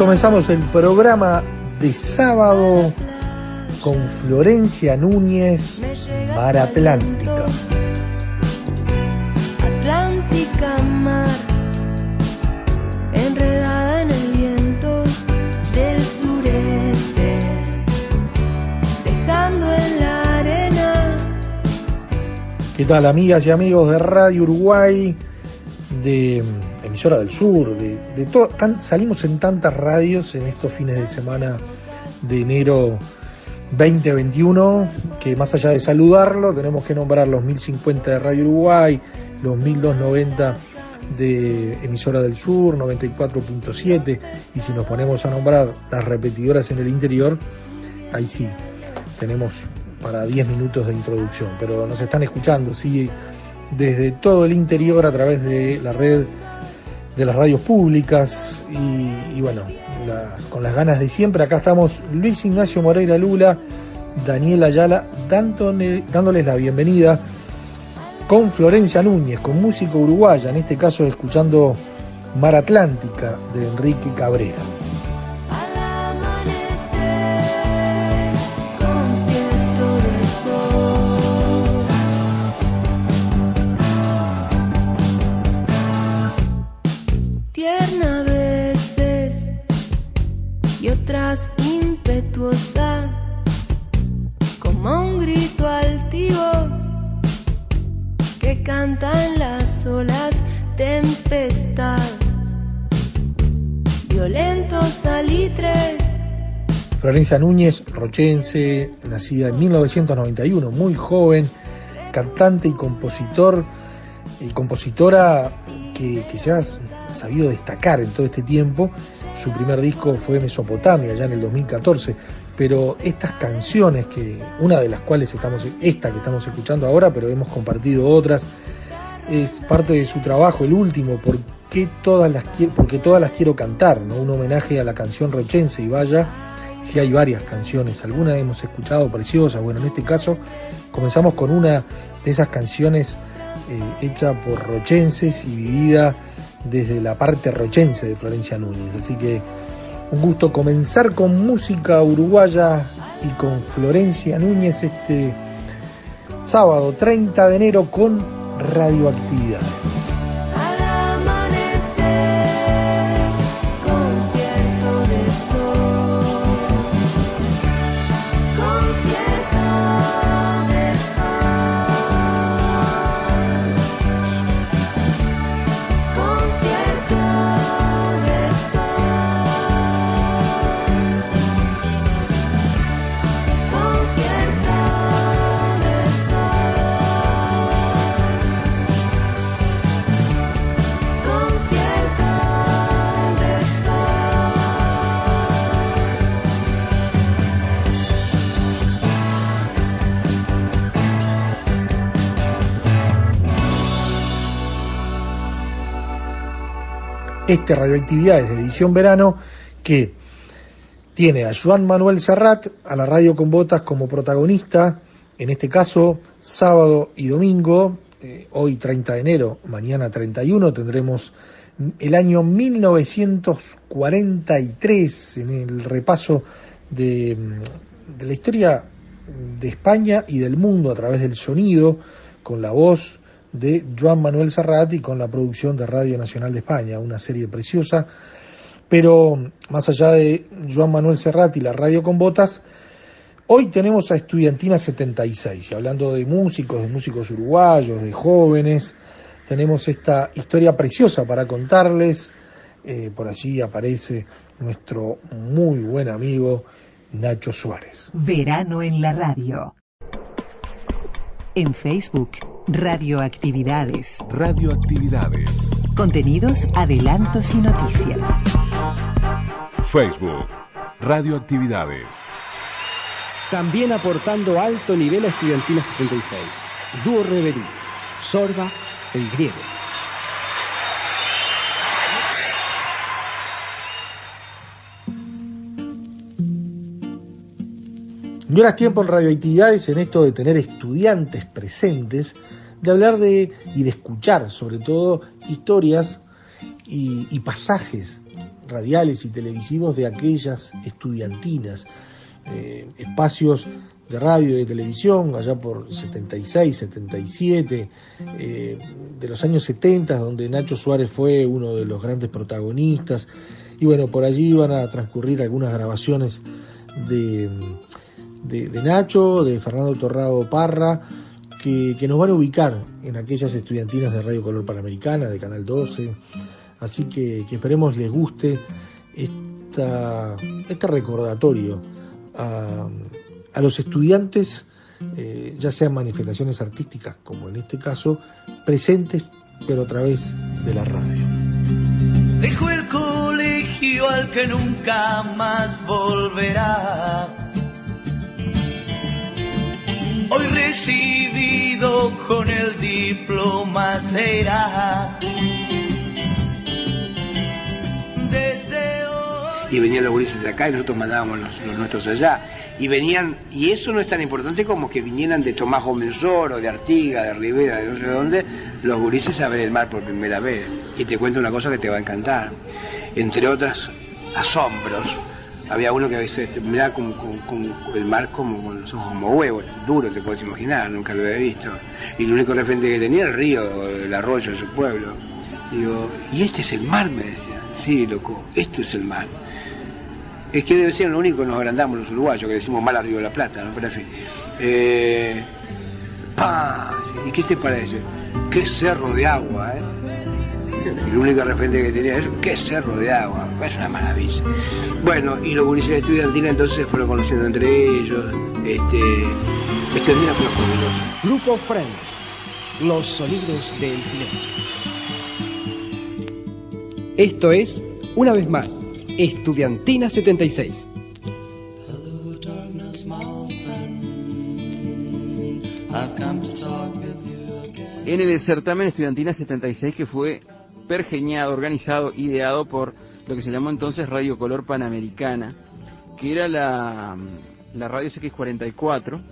Comenzamos el programa de sábado con Florencia Núñez, Mar Atlántica. Atlántica mar, enredada en el viento del sureste, dejando en la arena ¿Qué tal amigas y amigos de Radio Uruguay, de emisora del sur, de, de to- tan- salimos en tantas radios en estos fines de semana de enero 2021 que más allá de saludarlo tenemos que nombrar los 1050 de Radio Uruguay, los 1290 de emisora del sur, 94.7 y si nos ponemos a nombrar las repetidoras en el interior, ahí sí, tenemos para 10 minutos de introducción, pero nos están escuchando, sí, desde todo el interior a través de la red de las radios públicas y, y bueno, con las ganas de siempre, acá estamos Luis Ignacio Moreira Lula, Daniel Ayala, dándole- dándoles la bienvenida con Florencia Núñez, con música uruguaya, en este caso escuchando Mar Atlántica de Enrique Cabrera. Núñez, rochense, nacida en 1991, muy joven, cantante y compositor y compositora que, que se ha sabido destacar en todo este tiempo. Su primer disco fue Mesopotamia, ya en el 2014, pero estas canciones, que una de las cuales estamos, esta que estamos escuchando ahora, pero hemos compartido otras, es parte de su trabajo, el último, ¿por qué todas las porque todas las quiero cantar, ¿no? Un homenaje a la canción rochense y vaya, si hay varias canciones, algunas hemos escuchado preciosas, bueno, en este caso comenzamos con una de esas canciones eh, hecha por rochenses y vivida desde la parte rochense de Florencia Núñez, así que un gusto comenzar con música uruguaya y con Florencia Núñez este sábado 30 de enero con radioactividades. Este Radioactividades de edición verano que tiene a Joan Manuel Serrat a la radio con botas como protagonista, en este caso sábado y domingo, eh, hoy 30 de enero, mañana 31, tendremos el año 1943 en el repaso mm, de la historia de España y del mundo a través del sonido, con la voz de Joan Manuel Serrat con la producción de Radio Nacional de España, una serie preciosa. Pero más allá de Joan Manuel Serrat y la radio con botas, hoy tenemos a Estudiantina 76 y hablando de músicos, de músicos uruguayos, de jóvenes, tenemos esta historia preciosa para contarles. Eh, por allí aparece nuestro muy buen amigo Nacho Suárez. Verano en la radio. En Facebook, Radioactividades. Radioactividades. Contenidos, adelantos y noticias. Facebook, Radioactividades. También aportando alto nivel a Estudiantina 76. Dúo Reverí, Sorba, el griego. Ahora es tiempo en radioactividades, en esto de tener estudiantes presentes, de hablar de y de escuchar sobre todo historias y, y pasajes radiales y televisivos de aquellas estudiantinas, eh, espacios de radio y de televisión, allá por 76, 77, eh, de los años 70, donde Nacho Suárez fue uno de los grandes protagonistas, y bueno, por allí van a transcurrir algunas grabaciones de de, de Nacho, de Fernando Torrado Parra, que, que, nos van a ubicar en aquellas estudiantinas de Radio Color Panamericana, de Canal 12. Así que, esperemos les guste esta, este recordatorio a, a los estudiantes, eh, ya sean manifestaciones artísticas, como en este caso, presentes, pero a través de la radio. Dejo el colegio al que nunca más volverá hoy recibido con el diploma será. Desde hoy... Y venían los gurises de acá y nosotros mandábamos los, nuestros allá. Y venían, y eso no es tan importante como que vinieran de Tomás Gómez Oro, de Artiga, de Rivera, de no sé dónde, los gurises a ver el mar por primera vez. Y te cuento una cosa que te va a encantar. Entre otras asombros, había uno que a veces miraba con, con, con, el mar como con los ojos como huevos, duro te puedes imaginar, nunca lo había visto. Y el único referente que tenía era el río, el arroyo de su pueblo. Digo, ¿y este es el mar? me decía. Sí, loco, este es el mar. Es que debe ser lo único que nos agrandamos los uruguayos, que le decimos mal al Río de la Plata, ¿no? Pero en fin. Eh, ¡pah! ¿Y qué te parece? ¡Qué cerro de agua, eh! El único referente que tenía es qué cerro de agua, es una maravilla. Bueno, y los gurises de estudiantina entonces se fueron conociendo entre ellos, este, estudiantina fue fabuloso. Grupo Friends, los sonidos del silencio. Esto es, una vez más, Estudiantina 76. Hello, darkness, my old friend. I've come to talk with you again. En el certamen Estudiantina 76 que fue pergeñado, organizado, ideado por lo que se llamó entonces Radio Color Panamericana, que era la, radio CX44,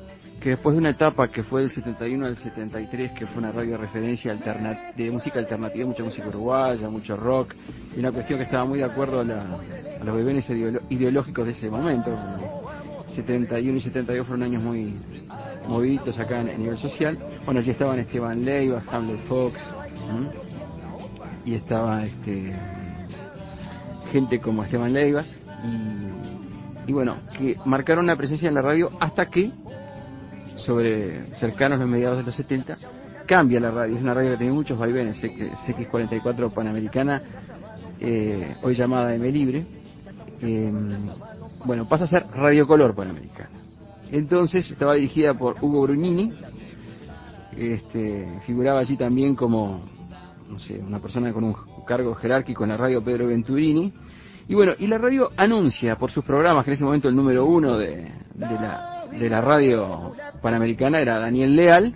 que después de una etapa que fue del 71 al 73, que fue una radio de referencia de música alternativa, mucha música uruguaya, mucho rock, y una cuestión que estaba muy de acuerdo a, la, a los bebenes ideológicos de ese momento. 71 y 72 fueron años muy moviditos acá a nivel social. Bueno, allí estaban Esteban Leiva, Hamlet Fox. Y estaba este gente como Esteban Leivas y, bueno, que marcaron una presencia en la radio hasta que, sobre cercanos los mediados de los 70, cambia la radio. Es una radio que tiene muchos vaivenes, CX44 Panamericana, eh, hoy llamada M Libre. Eh, bueno, pasa a ser Radio Color Panamericana. Entonces estaba dirigida por Hugo Brugnini, este, figuraba allí también como no sé, una persona con un cargo jerárquico en la radio Pedro Venturini. Y bueno, y la radio anuncia por sus programas, que en ese momento el número uno de, la, de la radio panamericana era Daniel Leal,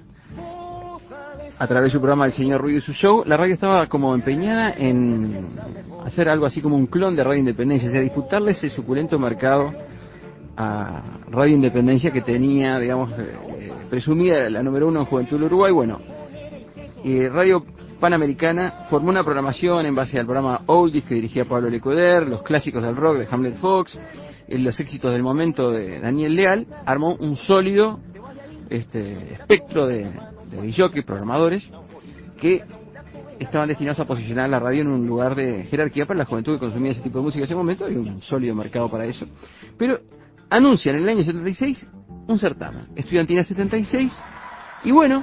a través de su programa El Señor Ruido y su show, la radio estaba como empeñada en hacer algo así como un clon de Radio Independencia, o sea, disputarle ese suculento mercado a Radio Independencia que tenía, digamos, eh, presumida la número uno en Juventud del Uruguay. Bueno, eh, Radio Panamericana formó una programación en base al programa Oldies que dirigía Pablo Lecueder, los clásicos del rock de Hamlet Fox, eh, los éxitos del momento de Daniel Leal, armó un sólido este, espectro de, de jockey, programadores, que estaban destinados a posicionar la radio en un lugar de jerarquía para la juventud que consumía ese tipo de música en ese momento, hay un sólido mercado para eso. Pero anuncian en el año 76 un certamen, Estudiantina 76, y bueno,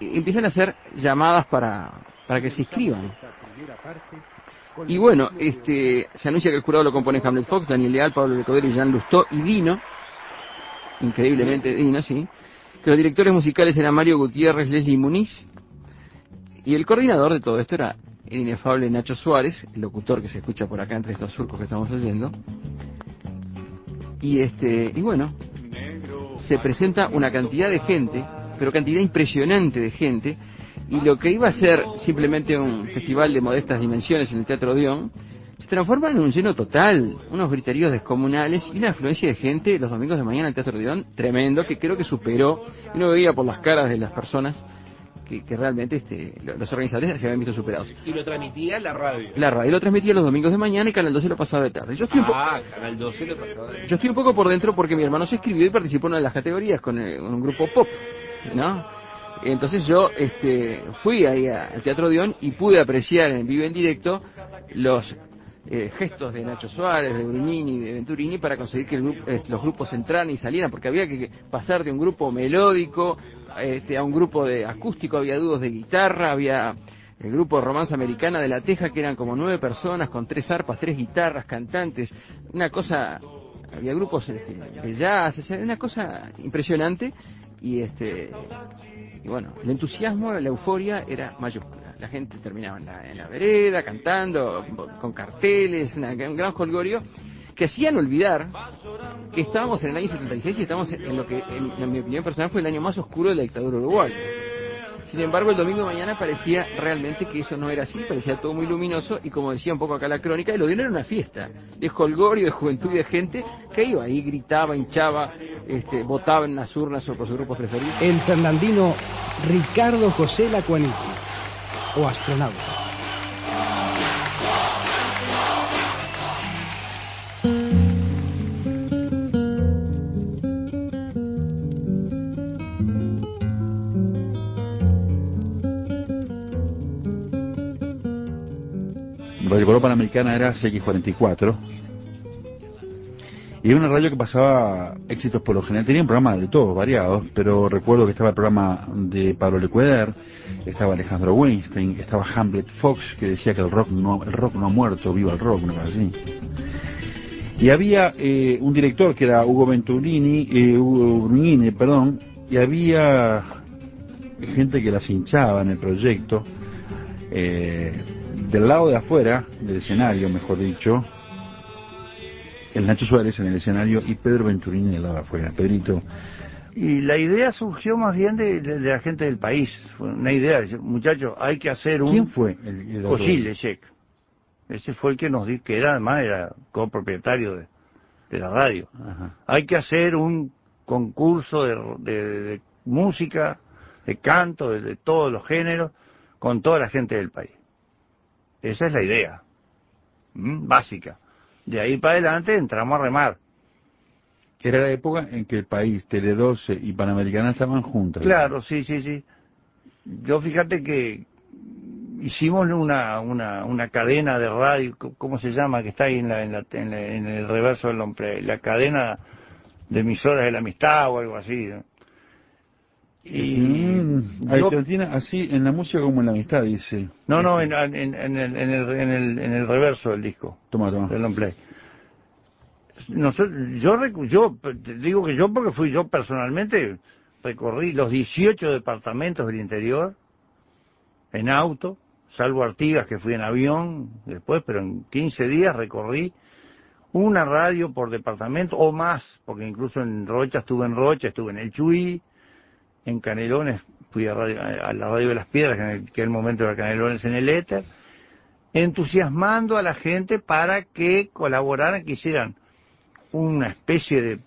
empiezan a hacer llamadas para, para que se inscriban. Y bueno, este, se anuncia que el jurado lo componen Hamlet Fox, Daniel Leal, Pablo Lecoder y Jean Lustó y Dino, increíblemente Dino, sí, que los directores musicales eran Mario Gutiérrez, Leslie Muniz, y el coordinador de todo esto era el inefable Nacho Suárez, el locutor que se escucha por acá entre estos surcos que estamos oyendo, Y este y bueno, se presenta una cantidad de gente, pero cantidad impresionante de gente, y lo que iba a ser simplemente un festival de modestas dimensiones en el Teatro Dion, se transforma en un lleno total, unos griteríos descomunales y una afluencia de gente los domingos de mañana en el Teatro Dion tremendo que creo que superó, y uno veía por las caras de las personas que, que realmente este, lo- los organizadores se habían visto superados. Y lo transmitía la radio. La radio lo transmitía los domingos de mañana y Canal 12 lo pasaba de tarde. Yo estoy un Ah, Canal 12 lo pasaba. de- yo estoy un poco por dentro porque mi hermano se escribió y participó en una de las categorías con, eh, con un grupo pop, ¿no? Entonces yo este, fui ahí al Teatro Dion y pude apreciar en vivo en directo los eh, gestos de Nacho Suárez, de Brunini, de Venturini para conseguir que el grupo- eh, los grupos entraran y salieran, porque había que pasar de un grupo melódico este, a un grupo de acústico, había dúos de guitarra, había el grupo Romanza Americana de La Teja, que eran como nueve personas con tres arpas, tres guitarras, cantantes, una cosa había grupos este, de jazz, una cosa impresionante y este y bueno, el entusiasmo, la euforia era mayúscula. La gente terminaba en la, en la vereda cantando, con carteles, una- un gran jolgorio que hacían olvidar que estábamos en el año 76 y estamos en lo que, en, en mi opinión personal, fue el año más oscuro de la dictadura uruguaya. Sin embargo, el domingo mañana parecía realmente que eso no era así, parecía todo muy luminoso y como decía un poco acá la crónica, el Odeón era una fiesta de jolgorio, de juventud y de gente que iba ahí, gritaba, hinchaba, este, votaba en las urnas o por sus grupos preferidos. El fernandino Ricardo José Lacuaniti, o astronauta. Radio Color Panamericana era CX44. Y era una radio que pasaba éxitos por lo general. Tenía un programa de todos, variados, pero recuerdo que estaba el programa de Pablo Lecueder, estaba Alejandro Weinstein, estaba Hamlet Fox, que decía que el rock no, el rock no ha muerto, viva el rock, una cosa así. Y había eh, un director que era Hugo Venturini, eh, Hugo Brunini, perdón, y había gente que las hinchaba en el proyecto. Eh, del lado de afuera, del escenario, mejor dicho, el Nacho Suárez en el escenario y Pedro Venturini del lado de afuera. Pedrito, Y la idea surgió más bien de, de- de la gente del país. Fue una idea, muchachos, hay que hacer un... ¿quién fue el, el? Cosile. Ese fue el que nos dijo, que era además era copropietario de, de la radio. Ajá. Hay que hacer un concurso de, música, de canto, de todos los géneros, con toda la gente del país. Esa es la idea, básica. De ahí para adelante entramos a remar. Era la época en que el país, Tele 12 y Panamericana estaban juntas. Claro, sí, sí, sí. Yo fíjate que hicimos una, una, una cadena de radio, ¿cómo se llama? Que está ahí en, la, en, la- en la- en el reverso del nombre, la cadena de emisoras de la amistad o algo así. ¿no? Y Mm, yo- tiene así en la música como en la amistad, dice. no, no, en, en, en el, en, el, en, el, en el reverso del disco, Toma, toma. del play. Nosotros, yo, digo que yo porque fui yo personalmente, recorrí los 18 departamentos del interior en auto, salvo Artigas que fui en avión después, pero en 15 días recorrí una radio por departamento o más, porque incluso en Rocha estuve en Rocha, estuve en El Chuy, en Canelones fui a, radio- a la radio de las Piedras, que en el, que en el momento era Canelones en el éter, entusiasmando a la gente para que colaboraran, que hicieran una especie de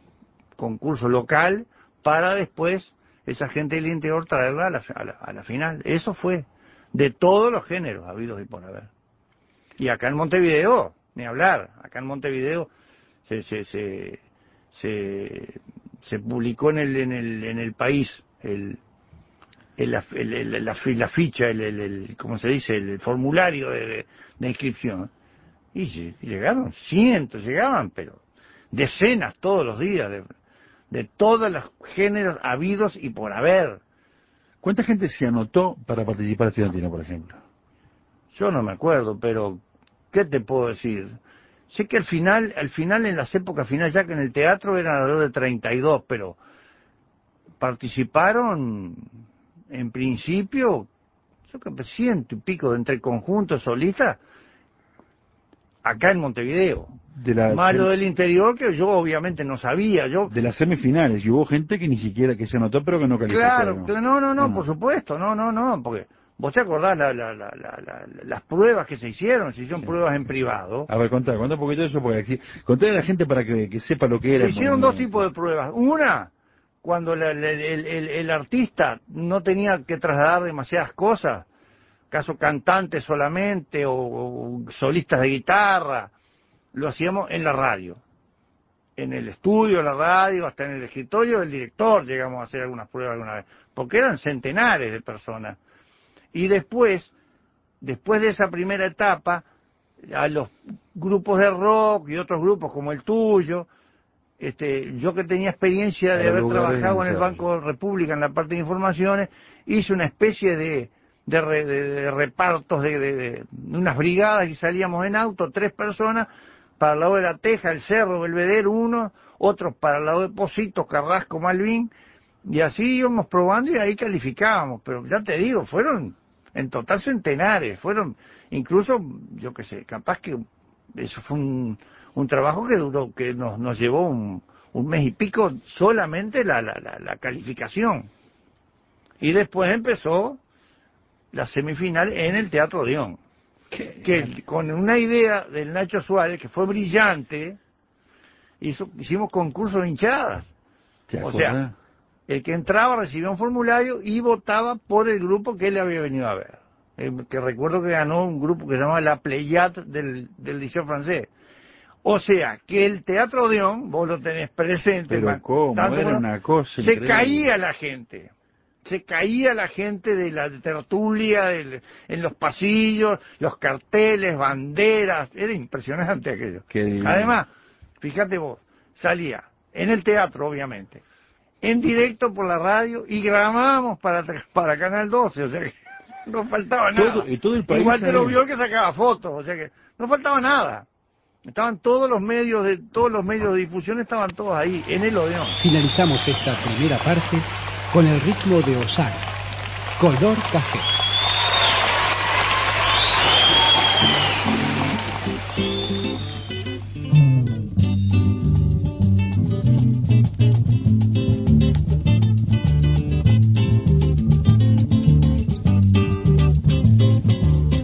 concurso local para después esa gente del interior traerla a la, a la- a la final. Eso fue de todos los géneros habidos y por haber. Y acá en Montevideo, ni hablar, acá en Montevideo se, se, se, se, se publicó en el, en el, en el país el, el- la, el- la la ficha, el, el, el- ¿cómo se dice? El, formulario de, inscripción. Y lle- llegaron cientos, llegaban, pero decenas todos los días de, de todos los géneros habidos y por haber. ¿Cuánta gente se anotó para participar en Estudiantina, por ejemplo? Yo no me acuerdo, pero ¿qué te puedo decir? Sé que al final, al final en las épocas finales, ya que en el teatro eran alrededor de 32, pero participaron en principio, yo creo que ciento y pico de entre conjuntos solistas, acá en Montevideo. De la, Más lo del interior que yo obviamente no sabía. Yo de las semifinales, y hubo gente que ni siquiera que se anotó, pero que no calificó. Claro, ¿no? no, no, por supuesto, no, no, no, porque vos te acordás la, la, la, la- la- las pruebas que se hicieron, se hicieron pruebas en privado. A ver, contá, contá un poquito de eso, porque aquí, contale a la gente para que, que sepa lo que era. Se hicieron dos tipos de pruebas. Una, cuando la- el, artista no tenía que trasladar demasiadas cosas, caso cantantes solamente o, solistas de guitarra, lo hacíamos en la radio. En el estudio, la radio, hasta en el escritorio del director llegamos a hacer algunas pruebas alguna vez, porque eran centenares de personas. Y después, después de esa primera etapa, a los grupos de rock y otros grupos como el tuyo, este, yo que tenía experiencia de haber de trabajado en el. Banco República en la parte de informaciones, hice una especie de, de, re- de- de repartos de, de- de unas brigadas y salíamos en auto, tres personas, para el lado de la Teja, el Cerro, Belvedere, uno, otros para el lado de Positos, Carrasco, Malvin, y así íbamos probando y ahí calificábamos, pero ya te digo, fueron en total centenares, fueron incluso, yo qué sé, capaz que eso fue un, un trabajo que duró, que nos, nos llevó un, un mes y pico solamente la, la, la, la calificación. Y después empezó la semifinal en el Teatro Odeón, que con una idea del Nacho Suárez, que fue brillante, hizo, hicimos concursos de hinchadas. ¿Te O sea, el que entraba recibía un formulario y votaba por el grupo que él había venido a ver. Eh, que recuerdo que ganó un grupo que se llama La Pléiade del, del Liceo Francés. O sea, que el Teatro Odeón, vos lo tenés presente, Pero man, cómo, tanto era como- una cosa se increíble. caía la gente. Se caía la gente de la tertulia, del- en los pasillos, los carteles, banderas. Era impresionante aquello. Además, fíjate vos, salía en el teatro, obviamente, en directo por la radio y grabábamos para, para Canal 12, o sea que no faltaba nada. Todo- y todo el país Igual te lo vio que sacaba fotos, o sea que no faltaba nada. Estaban todos los medios de todos los medios de difusión estaban todos ahí en el Odeón. Finalizamos esta primera parte con el ritmo de Osaka, color café.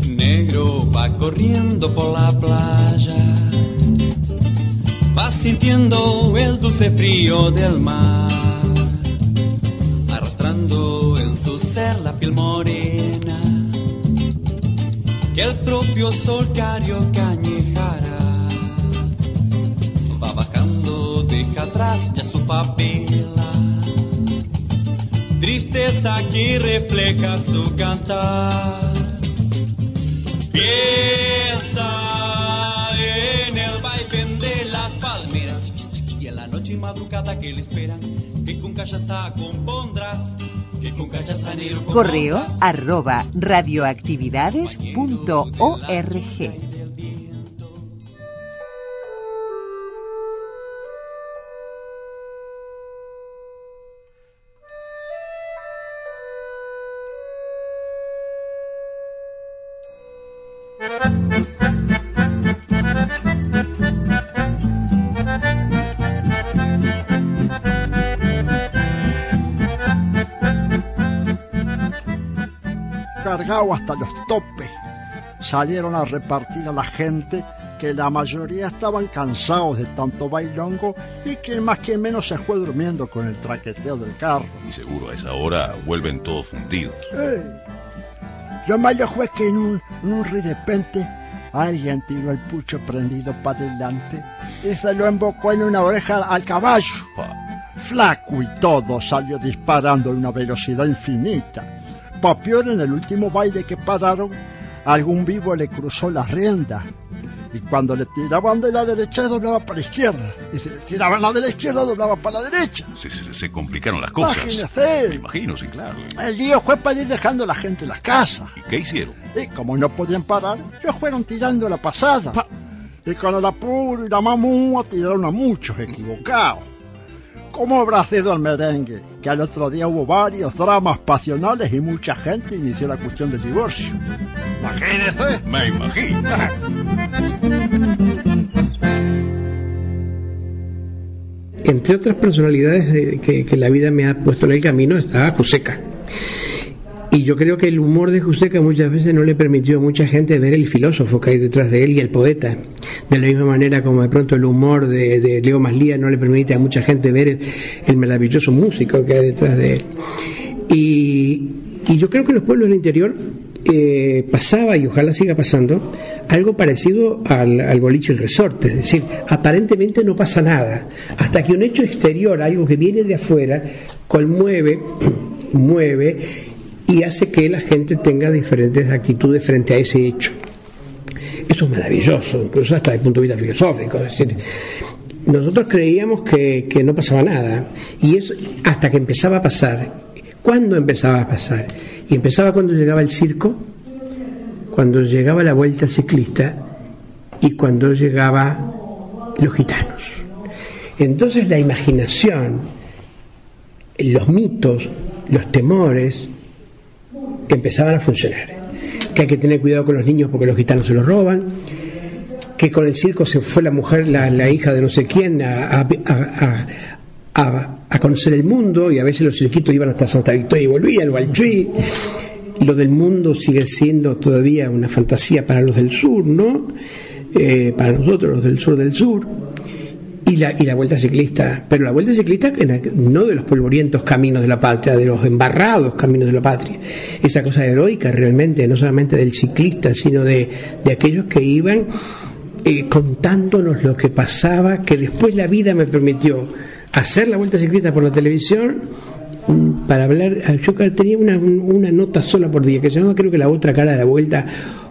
Negro va corriendo por la playa, sintiendo el dulce frío del mar, arrastrando en su ser la piel morena, que el propio sol carioca añejara. Va bajando, deja atrás ya su papela, tristeza que refleja su cantar. Y madrugada que le esperan, que con callaza compondrás, que con negro Correo arroba radioactividades.org. cargado hasta los topes. Salieron a repartir a la gente que la mayoría estaban cansados de tanto bailongo y que más que menos se fue durmiendo con el traqueteo del carro. Y seguro a esa hora vuelven todos fundidos. Ey. Lo malo fue que en un, en un de repente alguien tiró el pucho prendido para adelante y se lo embocó en una oreja al caballo. Flaco y todo salió disparando a una velocidad infinita. Peor en el último baile que pararon, algún vivo le cruzó la rienda. Y cuando le tiraban de la derecha doblaba para la izquierda. Y si le tiraban la de la izquierda doblaba para la derecha. Se, se- se complicaron las cosas. Imagínese. Me imagino, sí, claro. El lío fue para ir dejando a la gente en las casas. ¿Y qué hicieron? Y como no podían parar, ellos fueron tirando la pasada. Y con el apuro y la mamúa tiraron a muchos equivocados. ¿Cómo habrá sido el merengue? Que al otro día hubo varios dramas pasionales y mucha gente inició la cuestión del divorcio. Imagínese. Me imagino. Entre otras personalidades que, que la vida me ha puesto en el camino está Joseca. Y yo creo que el humor de Juseca muchas veces no le permitió a mucha gente ver el filósofo que hay detrás de él y el poeta. De la misma manera como de pronto el humor de, de Leo Maslía no le permite a mucha gente ver el, maravilloso músico que hay detrás de él. Y, y yo creo que los pueblos del interior eh, pasaba, y ojalá siga pasando, algo parecido al, al boliche el resorte. Es decir, aparentemente no pasa nada, hasta que un hecho exterior, algo que viene de afuera, conmueve, mueve y hace que la gente tenga diferentes actitudes frente a ese hecho. Eso es maravilloso, incluso hasta el punto de vista filosófico. Es decir, nosotros creíamos que, que no pasaba nada, y eso hasta que empezaba a pasar. ¿Cuándo empezaba a pasar? Y empezaba cuando llegaba el circo, cuando llegaba la vuelta ciclista y cuando llegaba los gitanos. Entonces la imaginación, los mitos, los temores empezaban a funcionar. Que hay que tener cuidado con los niños porque los gitanos se los roban, que con el circo se fue la mujer, la, hija de no sé quién, a- a conocer el mundo y a veces los cirquitos iban hasta Santa Victoria y volvían, o al Chuy. Lo del mundo sigue siendo todavía una fantasía para los del sur, ¿no? Eh, para nosotros, los del sur del sur. Y la, y la vuelta ciclista, pero la vuelta ciclista no de los polvorientos caminos de la patria, de los embarrados caminos de la patria. Esa cosa heroica realmente, no solamente del ciclista, sino de, de aquellos que iban eh, contándonos lo que pasaba, que después la vida me permitió hacer la vuelta ciclista por la televisión mm, para hablar, ah, yo tenía una, una nota sola por día que se llamaba creo que la otra cara de la vuelta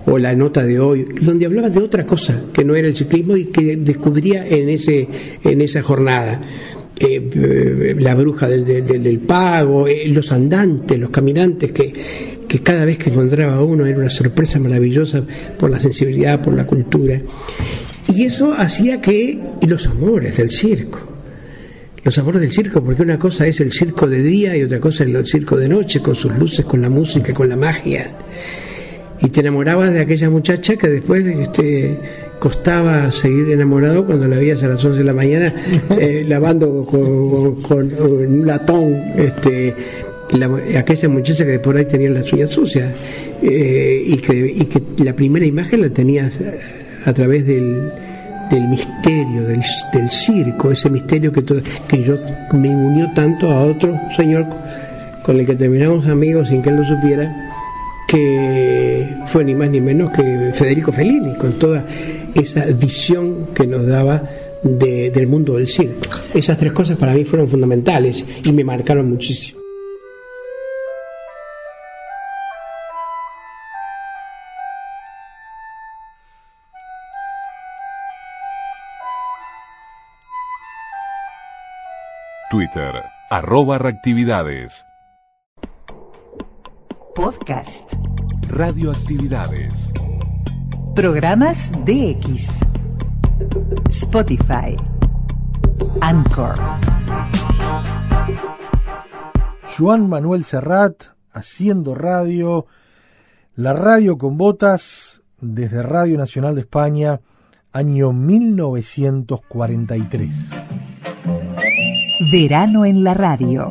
o la nota de hoy, donde hablaba de otra cosa que no era el ciclismo y que descubría en ese en esa jornada. Eh, eh, la bruja del, del- del- pago, eh, los andantes, los caminantes que, que cada vez que encontraba uno era una sorpresa maravillosa por la sensibilidad, por la cultura. Y eso hacía que y los amores del circo, los amores del circo, porque una cosa es el circo de día y otra cosa es el circo de noche, con sus luces, con la música, con la magia. Y te enamorabas de aquella muchacha que después este, costaba seguir enamorado cuando la veías a las 11 de la mañana eh, lavando con, con- con un latón este, la- aquella muchacha que por ahí tenía las uñas sucias eh, y, que, y que la primera imagen la tenías a través del, del misterio del, del circo, ese misterio que, to- que yo me unió tanto a otro señor con el que terminamos amigos sin que él lo supiera, que fue ni más ni menos que Federico Fellini, con toda esa visión que nos daba de- del mundo del circo. Esas tres cosas para mí fueron fundamentales y me marcaron muchísimo. Twitter, arroba reactividades. Podcast. Radioactividades. Programas DX. Spotify. Anchor. Juan Manuel Serrat haciendo radio, la radio con botas desde Radio Nacional de España, año 1943. Verano en la radio.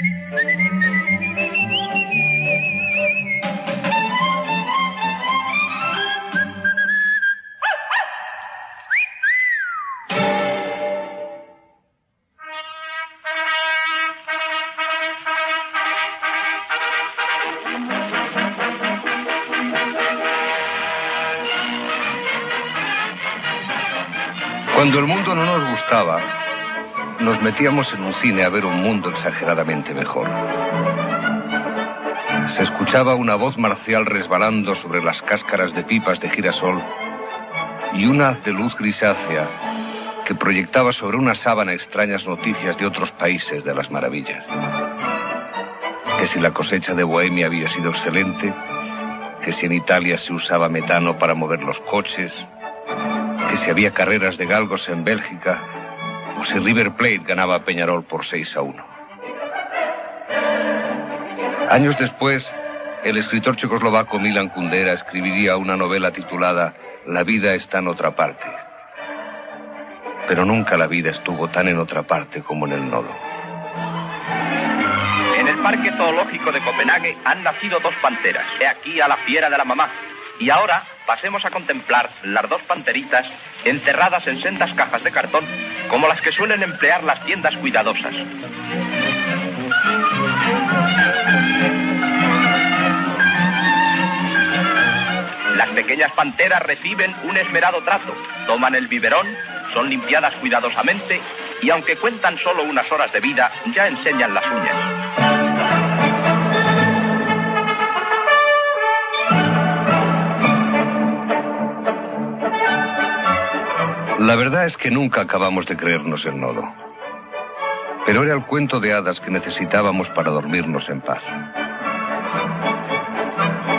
Cuando el mundo no nos gustaba, nos metíamos en un cine a ver un mundo exageradamente mejor. Se escuchaba una voz marcial resbalando sobre las cáscaras de pipas de girasol y una haz de luz grisácea que proyectaba sobre una sábana extrañas noticias de otros países de las maravillas. Que si la cosecha de Bohemia había sido excelente, que si en Italia se usaba metano para mover los coches, que si había carreras de galgos en Bélgica, si River Plate ganaba Peñarol por 6 a 1. Años después, el escritor checoslovaco Milan Kundera escribiría una novela titulada La vida está en otra parte. Pero nunca la vida estuvo tan en otra parte como en el nodo. En el Parque Zoológico de Copenhague han nacido dos panteras. He aquí a la fiera de la mamá. Y ahora pasemos a contemplar las dos panteritas enterradas en sendas cajas de cartón, como las que suelen emplear las tiendas cuidadosas. Las pequeñas panteras reciben un esmerado trato, toman el biberón, son limpiadas cuidadosamente y aunque cuentan solo unas horas de vida, ya enseñan las uñas. La verdad es que nunca acabamos de creernos el nodo. Pero era el cuento de hadas que necesitábamos para dormirnos en paz.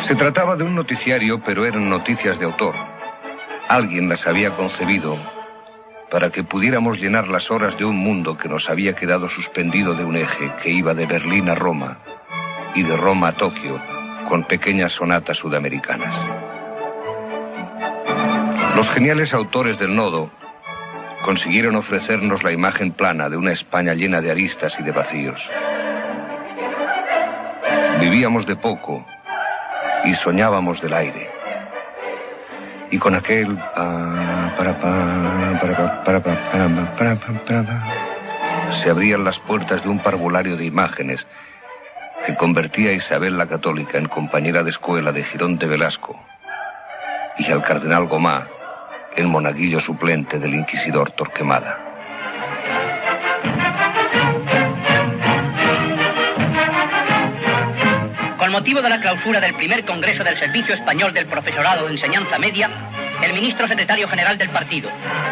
Se trataba de un noticiario, pero eran noticias de autor. Alguien las había concebido para que pudiéramos llenar las horas de un mundo que nos había quedado suspendido de un eje que iba de Berlín a Roma y de Roma a Tokio con pequeñas sonatas sudamericanas. Los geniales autores del nodo consiguieron ofrecernos la imagen plana de una España llena de aristas y de vacíos. Vivíamos de poco y soñábamos del aire. Y con aquel... se abrían las puertas de un parvulario de imágenes que convertía a Isabel la Católica en compañera de escuela de Girón de Velasco y al cardenal Gomá en monaguillo suplente del inquisidor Torquemada. Con motivo de la clausura del primer Congreso del Servicio Español del Profesorado de Enseñanza Media, el ministro secretario general del partido,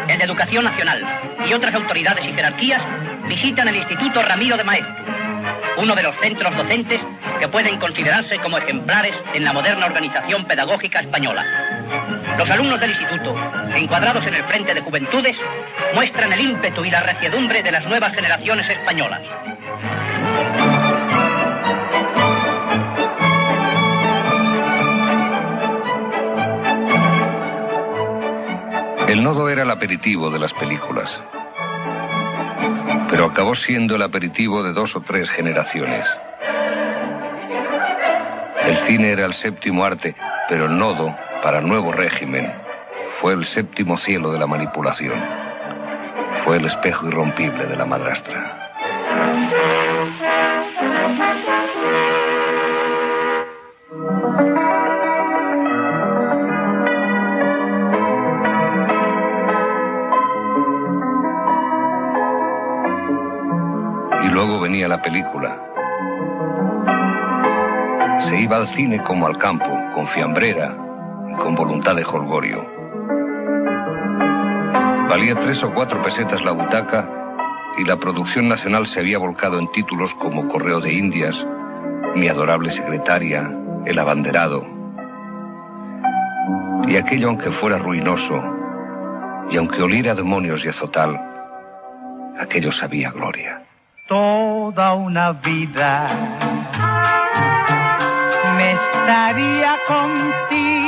el de Educación Nacional y otras autoridades y jerarquías visitan el Instituto Ramiro de Maeztu, uno de los centros docentes que pueden considerarse como ejemplares en la moderna organización pedagógica española. Los alumnos del instituto, encuadrados en el Frente de Juventudes, muestran el ímpetu y la reciedumbre de las nuevas generaciones españolas. El nodo era el aperitivo de las películas, pero acabó siendo el aperitivo de dos o tres generaciones. El cine era el séptimo arte, pero el nodo, para el nuevo régimen, fue el séptimo cielo de la manipulación. Fue el espejo irrompible de la madrastra. Y luego venía la película. Se iba al cine como al campo, con fiambrera con voluntad de jolgorio. Valía tres o cuatro pesetas la butaca y la producción nacional se había volcado en títulos como Correo de Indias, Mi adorable secretaria, El abanderado. Y aquello, aunque fuera ruinoso, y aunque oliera a demonios y azotal, aquello sabía gloria. toda una vida me estaría contigo.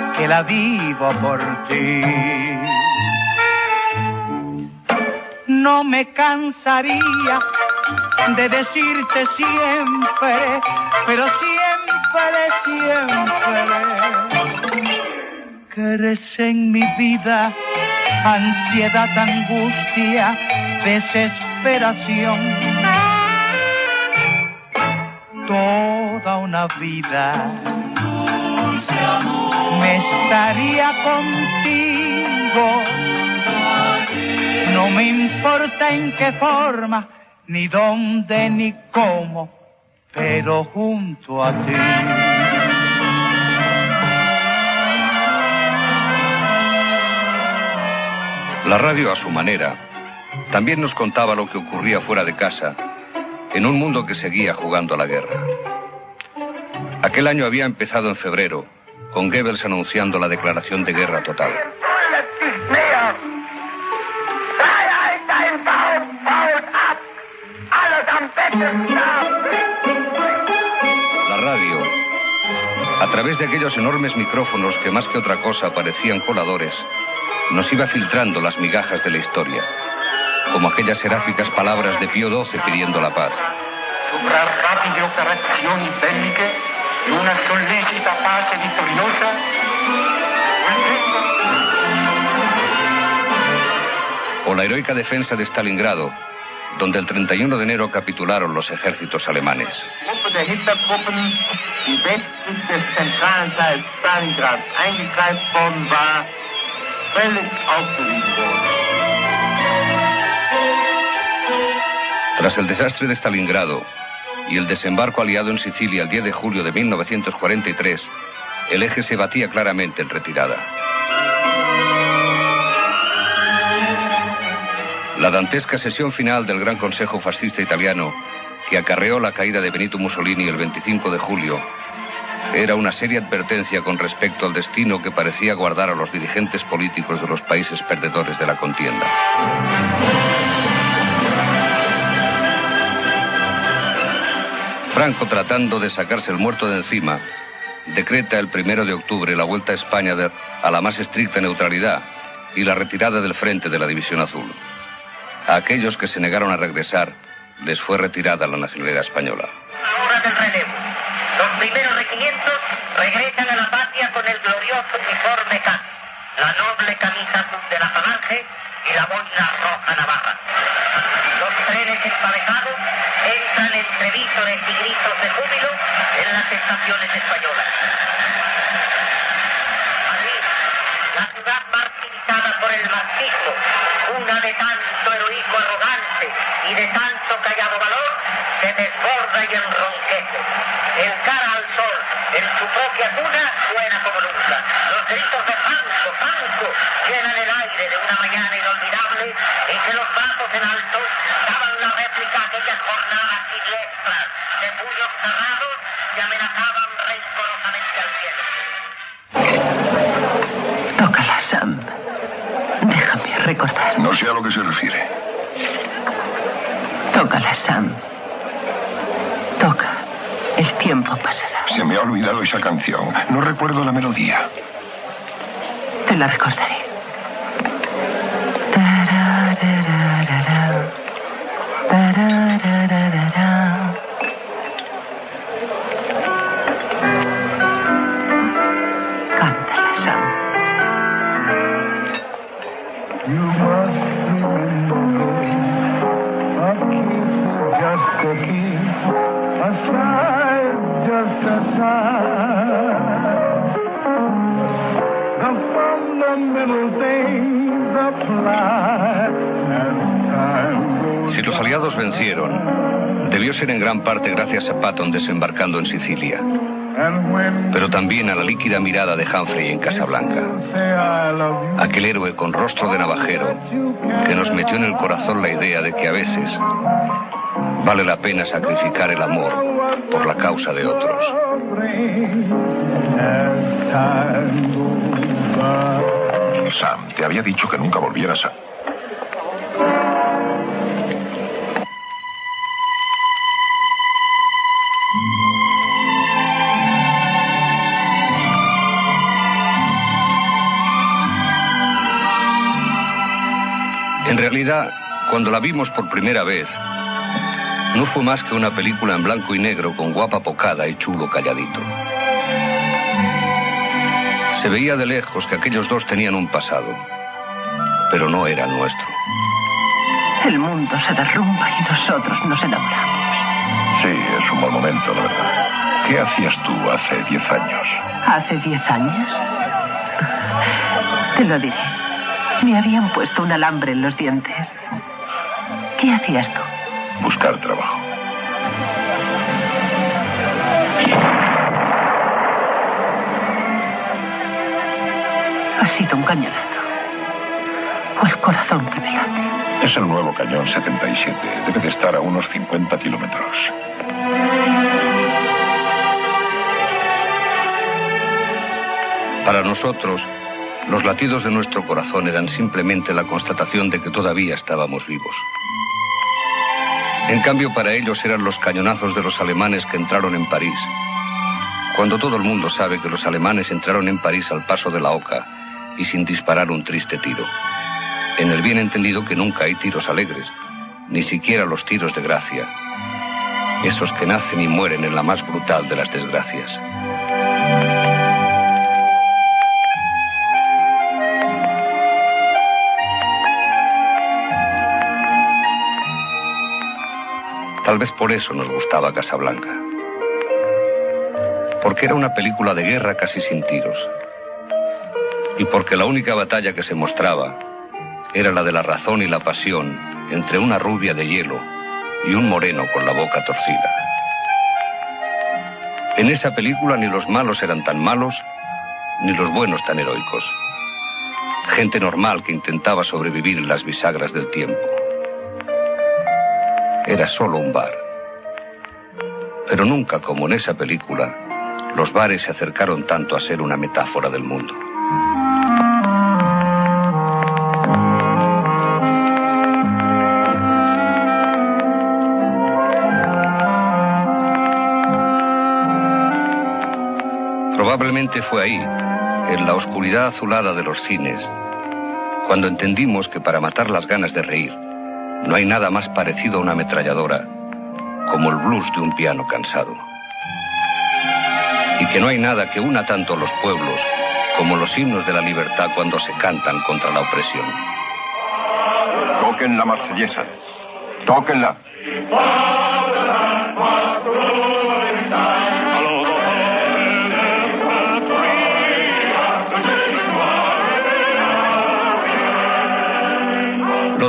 que la vivo por ti. No me cansaría de decirte siempre, pero siempre, siempre, que eres en mi vida, ansiedad, angustia, desesperación. Toda una vida me estaría contigo. No me importa en qué forma, ni dónde, ni cómo, pero junto a ti. La radio a su manera también nos contaba lo que ocurría fuera de casa, en un mundo que seguía jugando a la guerra. Aquel año había empezado en febrero, con Goebbels anunciando la declaración de guerra total. La radio, a través de aquellos enormes micrófonos que más que otra cosa parecían coladores, nos iba filtrando las migajas de la historia, como aquellas seráficas palabras de Pío XII pidiendo la paz. Una sollecita pace O la heroica defensa de Stalingrado, donde el 31 de enero capitularon los ejércitos alemanes. Tras el desastre de Stalingrado y el desembarco aliado en Sicilia el 10 de julio de 1943, el eje se batía claramente en retirada. La dantesca sesión final del Gran Consejo Fascista Italiano, que acarreó la caída de Benito Mussolini el 25 de julio, era una seria advertencia con respecto al destino que parecía guardar a los dirigentes políticos de los países perdedores de la contienda. Franco, tratando de sacarse el muerto de encima, decreta el primero de octubre la vuelta a España a la más estricta neutralidad y la retirada del frente de la División Azul. A aquellos que se negaron a regresar les fue retirada la nacionalidad española. hora del relevo. Los primeros regimientos regresan a la patria con el glorioso uniforme K, la noble camisa azul de la falange y la boina roja navaja. Los trenes emparejados entran entre vítores y gritos de júbilo en las estaciones españolas. Madrid, la ciudad martirizada por el marxismo, una de tanto heroísmo arrogante y de tanto callado valor, se desborda y enronquece. El cara al sol, en su propia cuna, suena como nunca. Los gritos de Franco, Franco, llenan el aire de una mañana inolvidable en que los brazos en alto daban la réplica a aquellas jornadas siniestras de puños cerrados que amenazaban rencorosamente al cielo. Tócala, Sam. Déjame recordar. No sé a lo que se refiere. Tócala, Sam. Toca. El tiempo pasará. Me ha olvidado esa canción. No recuerdo la melodía. Te la recordaré. Parte gracias a Patton desembarcando en Sicilia, pero también a la líquida mirada de Humphrey en Casablanca. Aquel héroe con rostro de navajero que nos metió en el corazón la idea de que a veces vale la pena sacrificar el amor por la causa de otros. Sam, te había dicho que nunca volvieras a... realidad, cuando la vimos por primera vez, no fue más que una película en blanco y negro con guapa pocada y chulo calladito. Se veía de lejos que aquellos dos tenían un pasado, pero no era el nuestro. El mundo se derrumba y nosotros nos enamoramos. Sí, es un buen momento, la verdad. ¿Qué hacías tú hace diez años? ¿Hace diez años? Te lo diré. Me habían puesto un alambre en los dientes. ¿Qué hacías tú? Buscar trabajo. Ha sido un cañonazo. O el corazón que me late. Es el nuevo cañón 77. Debe de estar a unos 50 kilómetros. Para nosotros, los latidos de nuestro corazón eran simplemente la constatación de que todavía estábamos vivos. En cambio, para ellos eran los cañonazos de los alemanes que entraron en París. Cuando todo el mundo sabe que los alemanes entraron en París al paso de la Oca y sin disparar un triste tiro. En el bien entendido que nunca hay tiros alegres, ni siquiera los tiros de gracia. Esos que nacen y mueren en la más brutal de las desgracias. Tal vez por eso nos gustaba Casablanca. Porque era una película de guerra casi sin tiros. Y porque la única batalla que se mostraba era la de la razón y la pasión entre una rubia de hielo y un moreno con la boca torcida. En esa película ni los malos eran tan malos, ni los buenos tan heroicos. Gente normal que intentaba sobrevivir en las bisagras del tiempo. Era solo un bar. Pero nunca como en esa película, los bares se acercaron tanto a ser una metáfora del mundo. Probablemente fue ahí, en la oscuridad azulada de los cines, cuando entendimos que para matar las ganas de reír, no hay nada más parecido a una ametralladora como el blues de un piano cansado. Y que no hay nada que una tanto los pueblos como los himnos de la libertad cuando se cantan contra la opresión. Toquen la marsellesa. Tóquenla.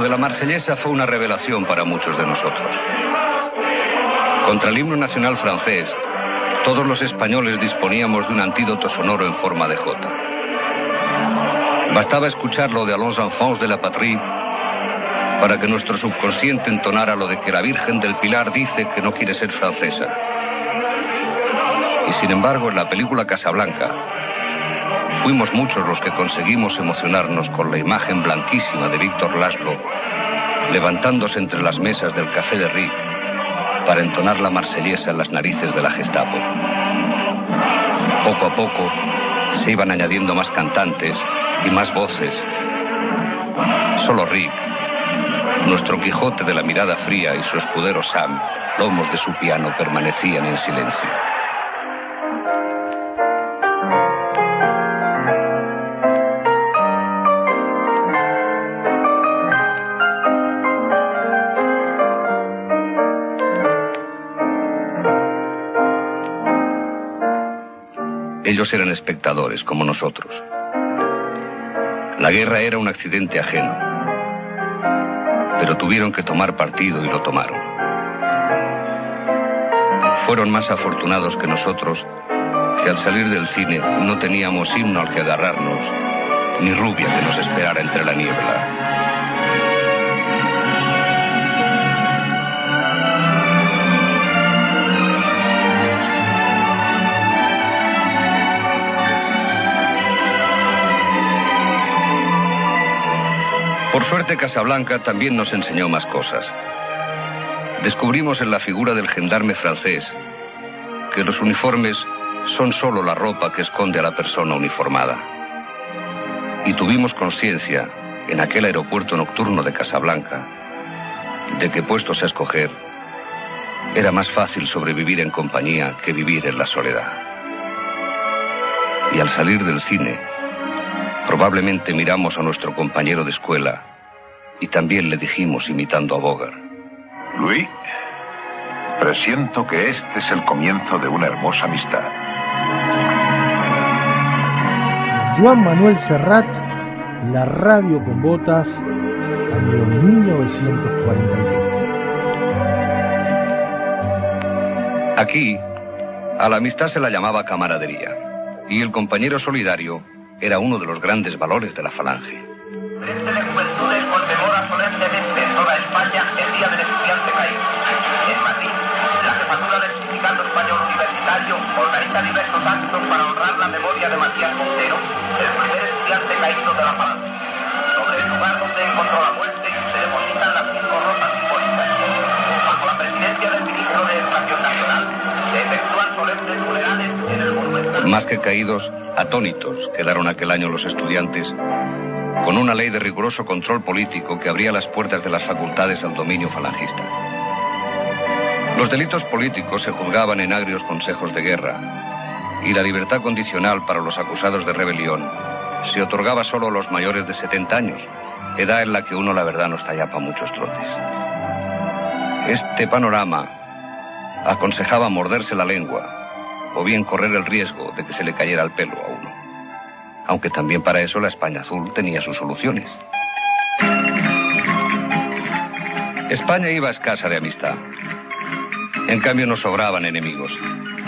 De la marsellesa fue una revelación para muchos de nosotros. Contra el himno nacional francés, todos los españoles disponíamos de un antídoto sonoro en forma de jota. Bastaba escuchar lo de Alonso Enfants de la Patrie para que nuestro subconsciente entonara lo de que la Virgen del Pilar dice que no quiere ser francesa. Y sin embargo, en la película Casablanca, fuimos muchos los que conseguimos emocionarnos con la imagen blanquísima de Víctor Laszlo levantándose entre las mesas del café de Rick para entonar la marsellesa en las narices de la Gestapo. Poco a poco se iban añadiendo más cantantes y más voces. Solo Rick, nuestro Quijote de la mirada fría y su escudero Sam, lomos de su piano, permanecían en silencio. Ellos eran espectadores, como nosotros. La guerra era un accidente ajeno, pero tuvieron que tomar partido y lo tomaron. Fueron más afortunados que nosotros, que al salir del cine no teníamos himno al que agarrarnos, ni rubia que nos esperara entre la niebla. Por suerte, Casablanca también nos enseñó más cosas. Descubrimos en la figura del gendarme francés que los uniformes son solo la ropa que esconde a la persona uniformada. Y tuvimos conciencia, en aquel aeropuerto nocturno de Casablanca, de que puestos a escoger, era más fácil sobrevivir en compañía que vivir en la soledad. Y al salir del cine, probablemente miramos a nuestro compañero de escuela y también le dijimos imitando a Bogart. Luis, presiento que este es el comienzo de una hermosa amistad. Juan Manuel Serrat, La Radio con Botas, año 1943. Aquí, a la amistad se la llamaba camaradería, y el compañero solidario era uno de los grandes valores de la falange. Conmemora solemnemente en toda España el Día del Estudiante Caído. En Madrid, la jefatura del Sindicato Español Universitario organiza diversos actos para honrar la memoria de Matías Montero, el primer estudiante caído de la falange. Sobre el lugar donde encontró la muerte se depositan las cinco rosas simbólicas. Bajo la presidencia del ministro de Educación Nacional, se efectúan solemnes funerales en el monumento. Más que caídos, atónitos quedaron aquel año los estudiantes con una ley de riguroso control político que abría las puertas de las facultades al dominio falangista. Los delitos políticos se juzgaban en agrios consejos de guerra y la libertad condicional para los acusados de rebelión se otorgaba solo a los mayores de 70 años, edad en la que uno la verdad no está ya para muchos trotes. Este panorama aconsejaba morderse la lengua o bien correr el riesgo de que se le cayera el pelo a uno. Aunque también para eso la España Azul tenía sus soluciones. España iba escasa de amistad. En cambio nos sobraban enemigos.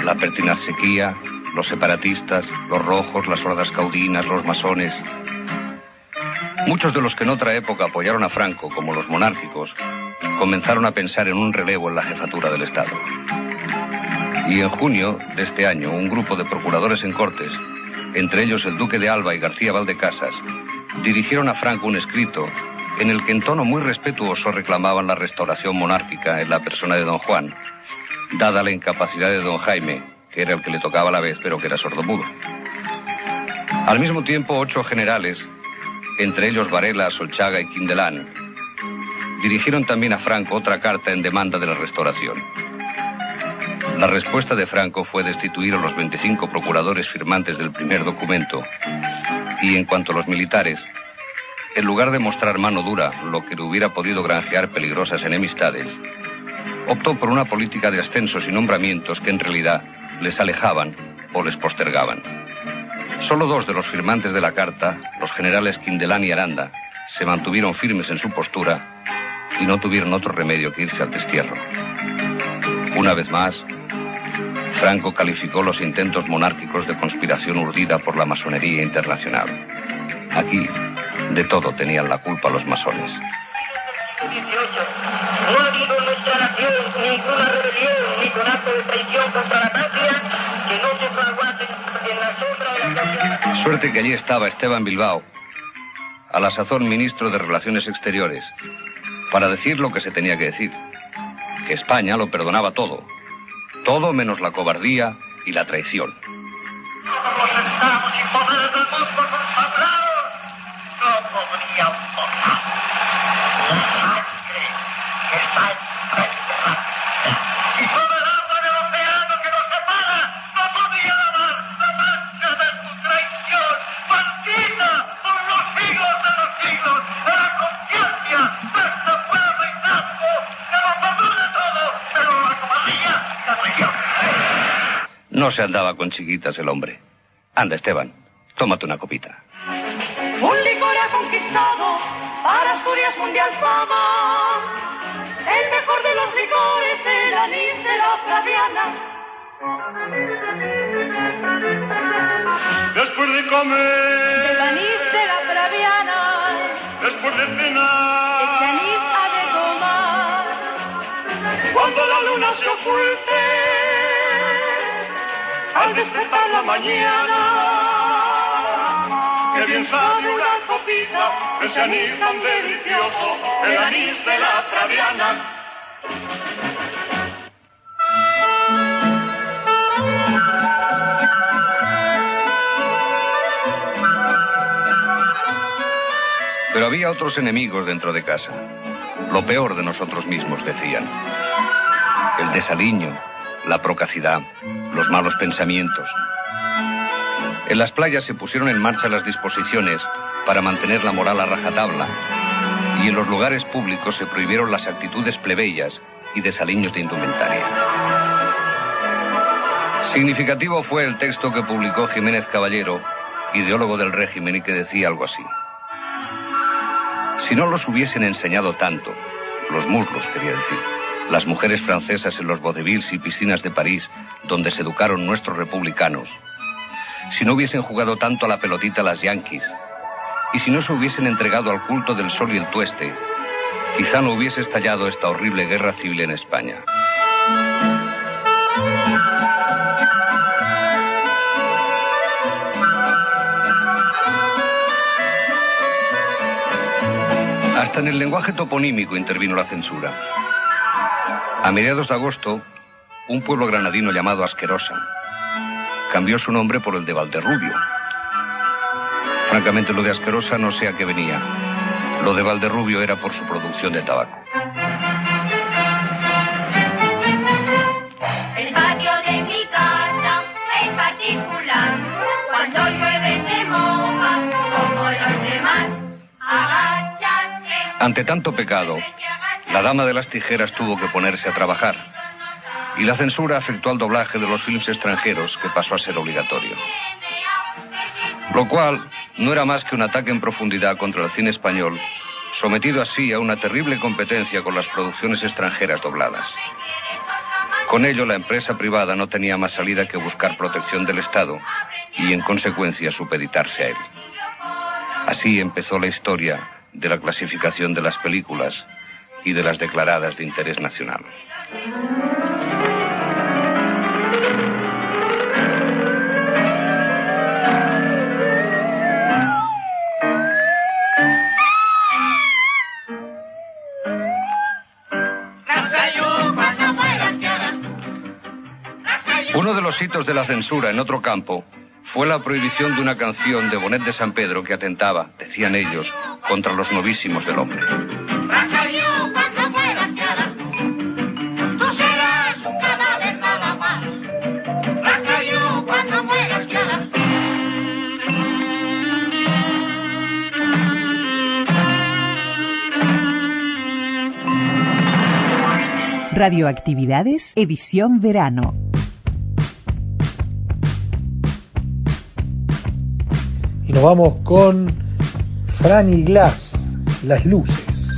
La pertinaz sequía, los separatistas, los rojos, las hordas caudinas, los masones. Muchos de los que en otra época apoyaron a Franco, como los monárquicos, comenzaron a pensar en un relevo en la jefatura del Estado. Y en junio de este año, un grupo de procuradores en Cortes, entre ellos el duque de Alba y García Valdecasas, dirigieron a Franco un escrito en el que en tono muy respetuoso reclamaban la restauración monárquica en la persona de don Juan, dada la incapacidad de don Jaime, que era el que le tocaba a la vez, pero que era sordomudo. Al mismo tiempo, ocho generales, entre ellos Varela, Solchaga y Quindelán, dirigieron también a Franco otra carta en demanda de la restauración. La respuesta de Franco fue destituir a los 25 procuradores firmantes del primer documento y en cuanto a los militares, en lugar de mostrar mano dura, lo que hubiera podido granjear peligrosas enemistades, optó por una política de ascensos y nombramientos que en realidad les alejaban o les postergaban. Solo dos de los firmantes de la carta, los generales Quindelán y Aranda, se mantuvieron firmes en su postura y no tuvieron otro remedio que irse al destierro. Una vez más, Franco calificó los intentos monárquicos de conspiración urdida por la masonería internacional. Aquí, de todo tenían la culpa los masones. 18. No ha habido en nuestra nación ninguna rebelión ni con acto de traición contra la patria que no se fraguase en la sombra de la. Suerte que allí estaba Esteban Bilbao, a la sazón ministro de Relaciones Exteriores, para decir lo que se tenía que decir, que España lo perdonaba todo, todo menos la cobardía y la traición. No se andaba con chiquitas el hombre. Anda, Esteban, tómate una copita. Un licor ha conquistado para Asturias mundial fama. El mejor de los licores, el anís de la Flaviana. Después de comer, El anís de la Flaviana. después de cenar, Ese anís ha de tomar. cuando la luna se oculte, al despertar la mañana, que bien sabe una copita, ese anís tan delicioso, el anís de la Traviana. Pero había otros enemigos dentro de casa. Lo peor de nosotros mismos, decían. El desaliño, la procacidad, los malos pensamientos. En las playas se pusieron en marcha las disposiciones para mantener la moral a rajatabla y en los lugares públicos se prohibieron las actitudes plebeyas y desaliños de indumentaria. Significativo fue el texto que publicó Jiménez Caballero, ideólogo del régimen, y que decía algo así. Si no los hubiesen enseñado tanto, los muslos quería decir, las mujeres francesas en los vaudevilles y piscinas de París, donde se educaron nuestros republicanos, si no hubiesen jugado tanto a la pelotita las yanquis, y si no se hubiesen entregado al culto del sol y el tueste, quizá no hubiese estallado esta horrible guerra civil en España. Hasta en el lenguaje toponímico intervino la censura. A mediados de agosto, un pueblo granadino llamado Asquerosa cambió su nombre por el de Valderrubio. Francamente, lo de Asquerosa no sé a qué venía. Lo de Valderrubio era por su producción de tabaco. El patio de mi casa es particular. Cuando llueve se moja como los demás. Ante tanto pecado, la dama de las tijeras tuvo que ponerse a trabajar y la censura afectó al doblaje de los films extranjeros que pasó a ser obligatorio. Lo cual no era más que un ataque en profundidad contra el cine español, sometido así a una terrible competencia con las producciones extranjeras dobladas. Con ello, la empresa privada no tenía más salida que buscar protección del Estado y, en consecuencia, supeditarse a él. Así empezó la historia de la clasificación de las películas y de las declaradas de interés nacional. Uno de los hitos de la censura en otro campo fue la prohibición de una canción de Bonet de San Pedro que atentaba, decían ellos, contra los novísimos del hombre. Radioactividades, edición verano. Y nos vamos con Franny Glass, Las Luces.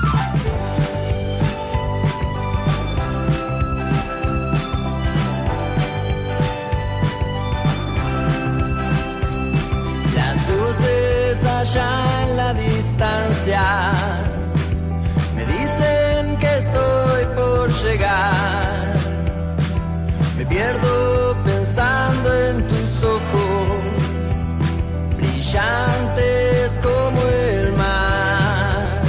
Las luces allá en la distancia llegar. Me pierdo pensando en tus ojos, brillantes como el mar.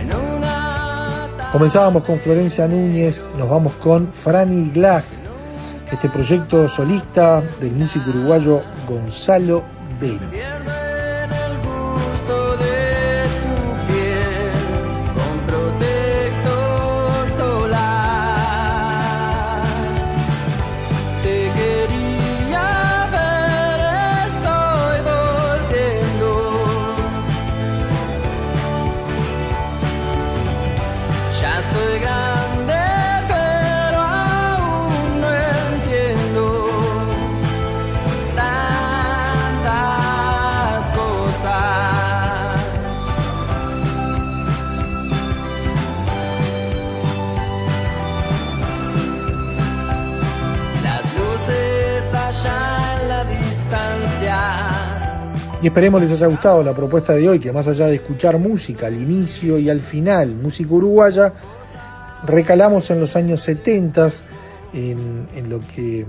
En una Comenzábamos con Florencia Núñez, nos vamos con Franny Glass, este proyecto solista del músico uruguayo Gonzalo Vélez. Y esperemos les haya gustado la propuesta de hoy, que más allá de escuchar música al inicio y al final, música uruguaya, recalamos en los años 70 en, en lo que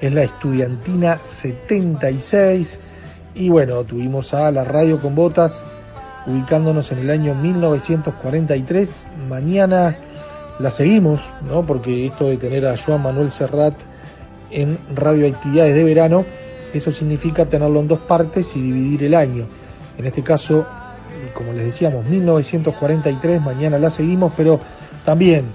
es la estudiantina 76 y bueno, tuvimos a la radio con botas ubicándonos en el año 1943. Mañana la seguimos, ¿no? porque esto de tener a Joan Manuel Serrat en radioactividades de verano, eso significa tenerlo en dos partes y dividir el año. En este caso, como les decíamos, 1943, mañana la seguimos, pero también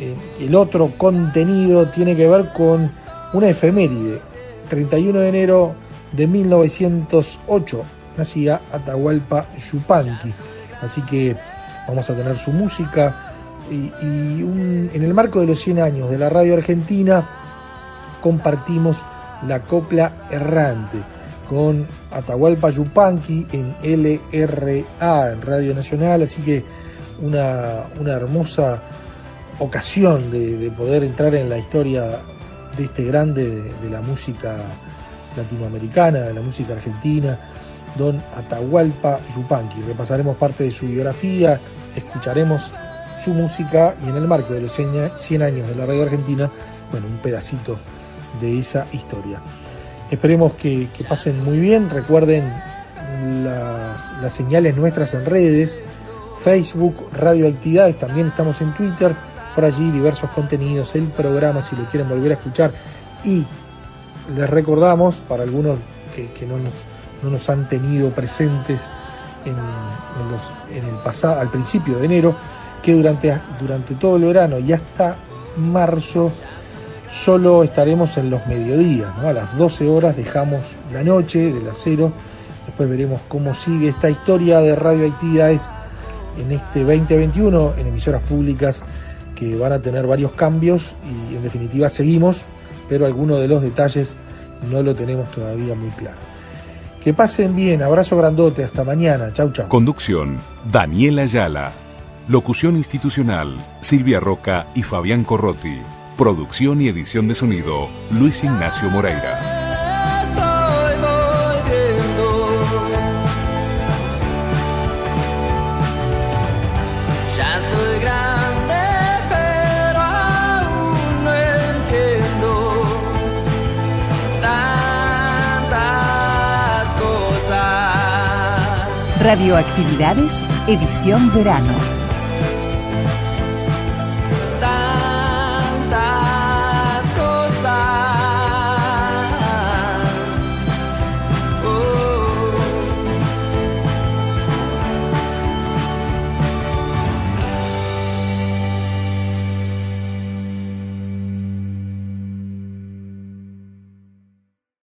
eh, el otro contenido tiene que ver con una efeméride 31 de enero de 1908 nacía Atahualpa Yupanqui. Así que vamos a tener su música y, un- en el marco de los 100 años de la radio argentina compartimos la copla errante con Atahualpa Yupanqui en LRA, en Radio Nacional, así que una, una hermosa ocasión de, de poder entrar en la historia de este grande de, de la música latinoamericana, de la música argentina, don Atahualpa Yupanqui. Repasaremos parte de su biografía, escucharemos su música y en el marco de los 100 años de la radio argentina, bueno, un pedacito de esa historia. Esperemos que, pasen muy bien, recuerden las, señales nuestras en redes, Facebook, Radioactividades, también estamos en Twitter, por allí diversos contenidos, el programa si lo quieren volver a escuchar. Y les recordamos, para algunos que, no, nos, no nos han tenido presentes en, en el pasado, al principio de enero, que durante, durante todo el verano y hasta marzo solo estaremos en los mediodías, ¿no? a las 12 horas dejamos la noche de las 0, después veremos cómo sigue esta historia de radioactividades en este 2021 en emisoras públicas que van a tener varios cambios y en definitiva seguimos, pero algunos de los detalles no lo tenemos todavía muy claro. Que pasen bien, abrazo grandote, hasta mañana, chau chau. Conducción, Daniela Ayala. Locución institucional, Silvia Roca y Fabián Corrotti. Producción y edición de sonido, Luis Ignacio Moreira. Estoy volviendo. Ya estoy grande, pero aún no entiendo tantas cosas. Radioactividades, edición verano.